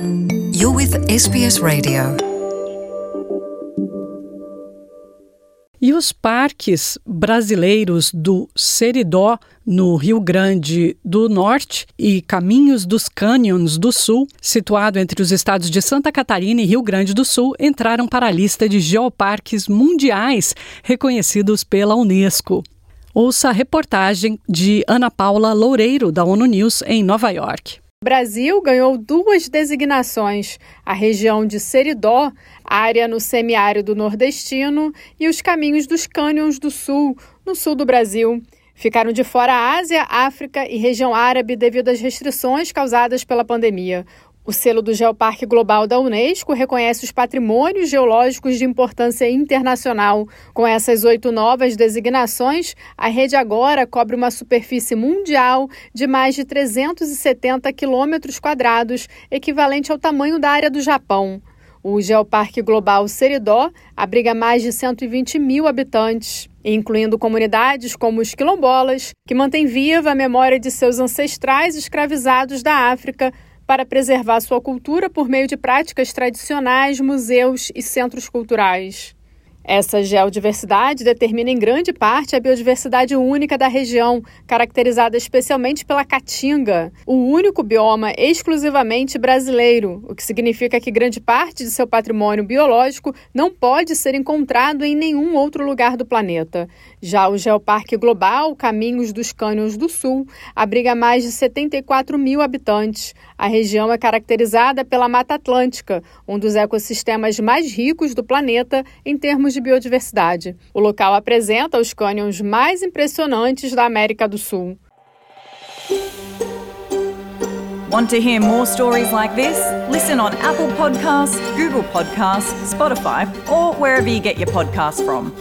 You're with SBS Radio. E os parques brasileiros do Seridó, no Rio Grande do Norte, e Caminhos dos Canyons do Sul, situado entre os estados de Santa Catarina e Rio Grande do Sul, entraram para a lista de geoparques mundiais reconhecidos pela Unesco. Ouça a reportagem de Ana Paula Loureiro, da ONU News, em Nova York. Brasil ganhou duas designações: a região de Seridó, área no semiárido nordestino, e os caminhos dos cânions do sul, no sul do Brasil. Ficaram de fora a Ásia, África e região árabe devido às restrições causadas pela pandemia. O selo do Geoparque Global da Unesco reconhece os patrimônios geológicos de importância internacional. Com essas oito novas designações, a rede agora cobre uma superfície mundial de mais de 370 quilômetros quadrados, equivalente ao tamanho da área do Japão. O Geoparque Global Seridó abriga mais de 120 mil habitantes, incluindo comunidades como os quilombolas, que mantêm viva a memória de seus ancestrais escravizados da África para preservar sua cultura por meio de práticas tradicionais, museus e centros culturais. Essa geodiversidade determina em grande parte a biodiversidade única da região, caracterizada especialmente pela caatinga, o único bioma exclusivamente brasileiro, o que significa que grande parte de seu patrimônio biológico não pode ser encontrado em nenhum outro lugar do planeta. Já o Geoparque Global Caminhos dos Cânions do Sul abriga mais de 74 mil habitantes. A região é caracterizada pela Mata Atlântica, um dos ecossistemas mais ricos do planeta em termos de biodiversidade. O local apresenta os cânions mais impressionantes da América do Sul. Want to hear more stories like this? Listen on Apple Podcasts, Google Podcasts, Spotify, or wherever you get your podcasts from.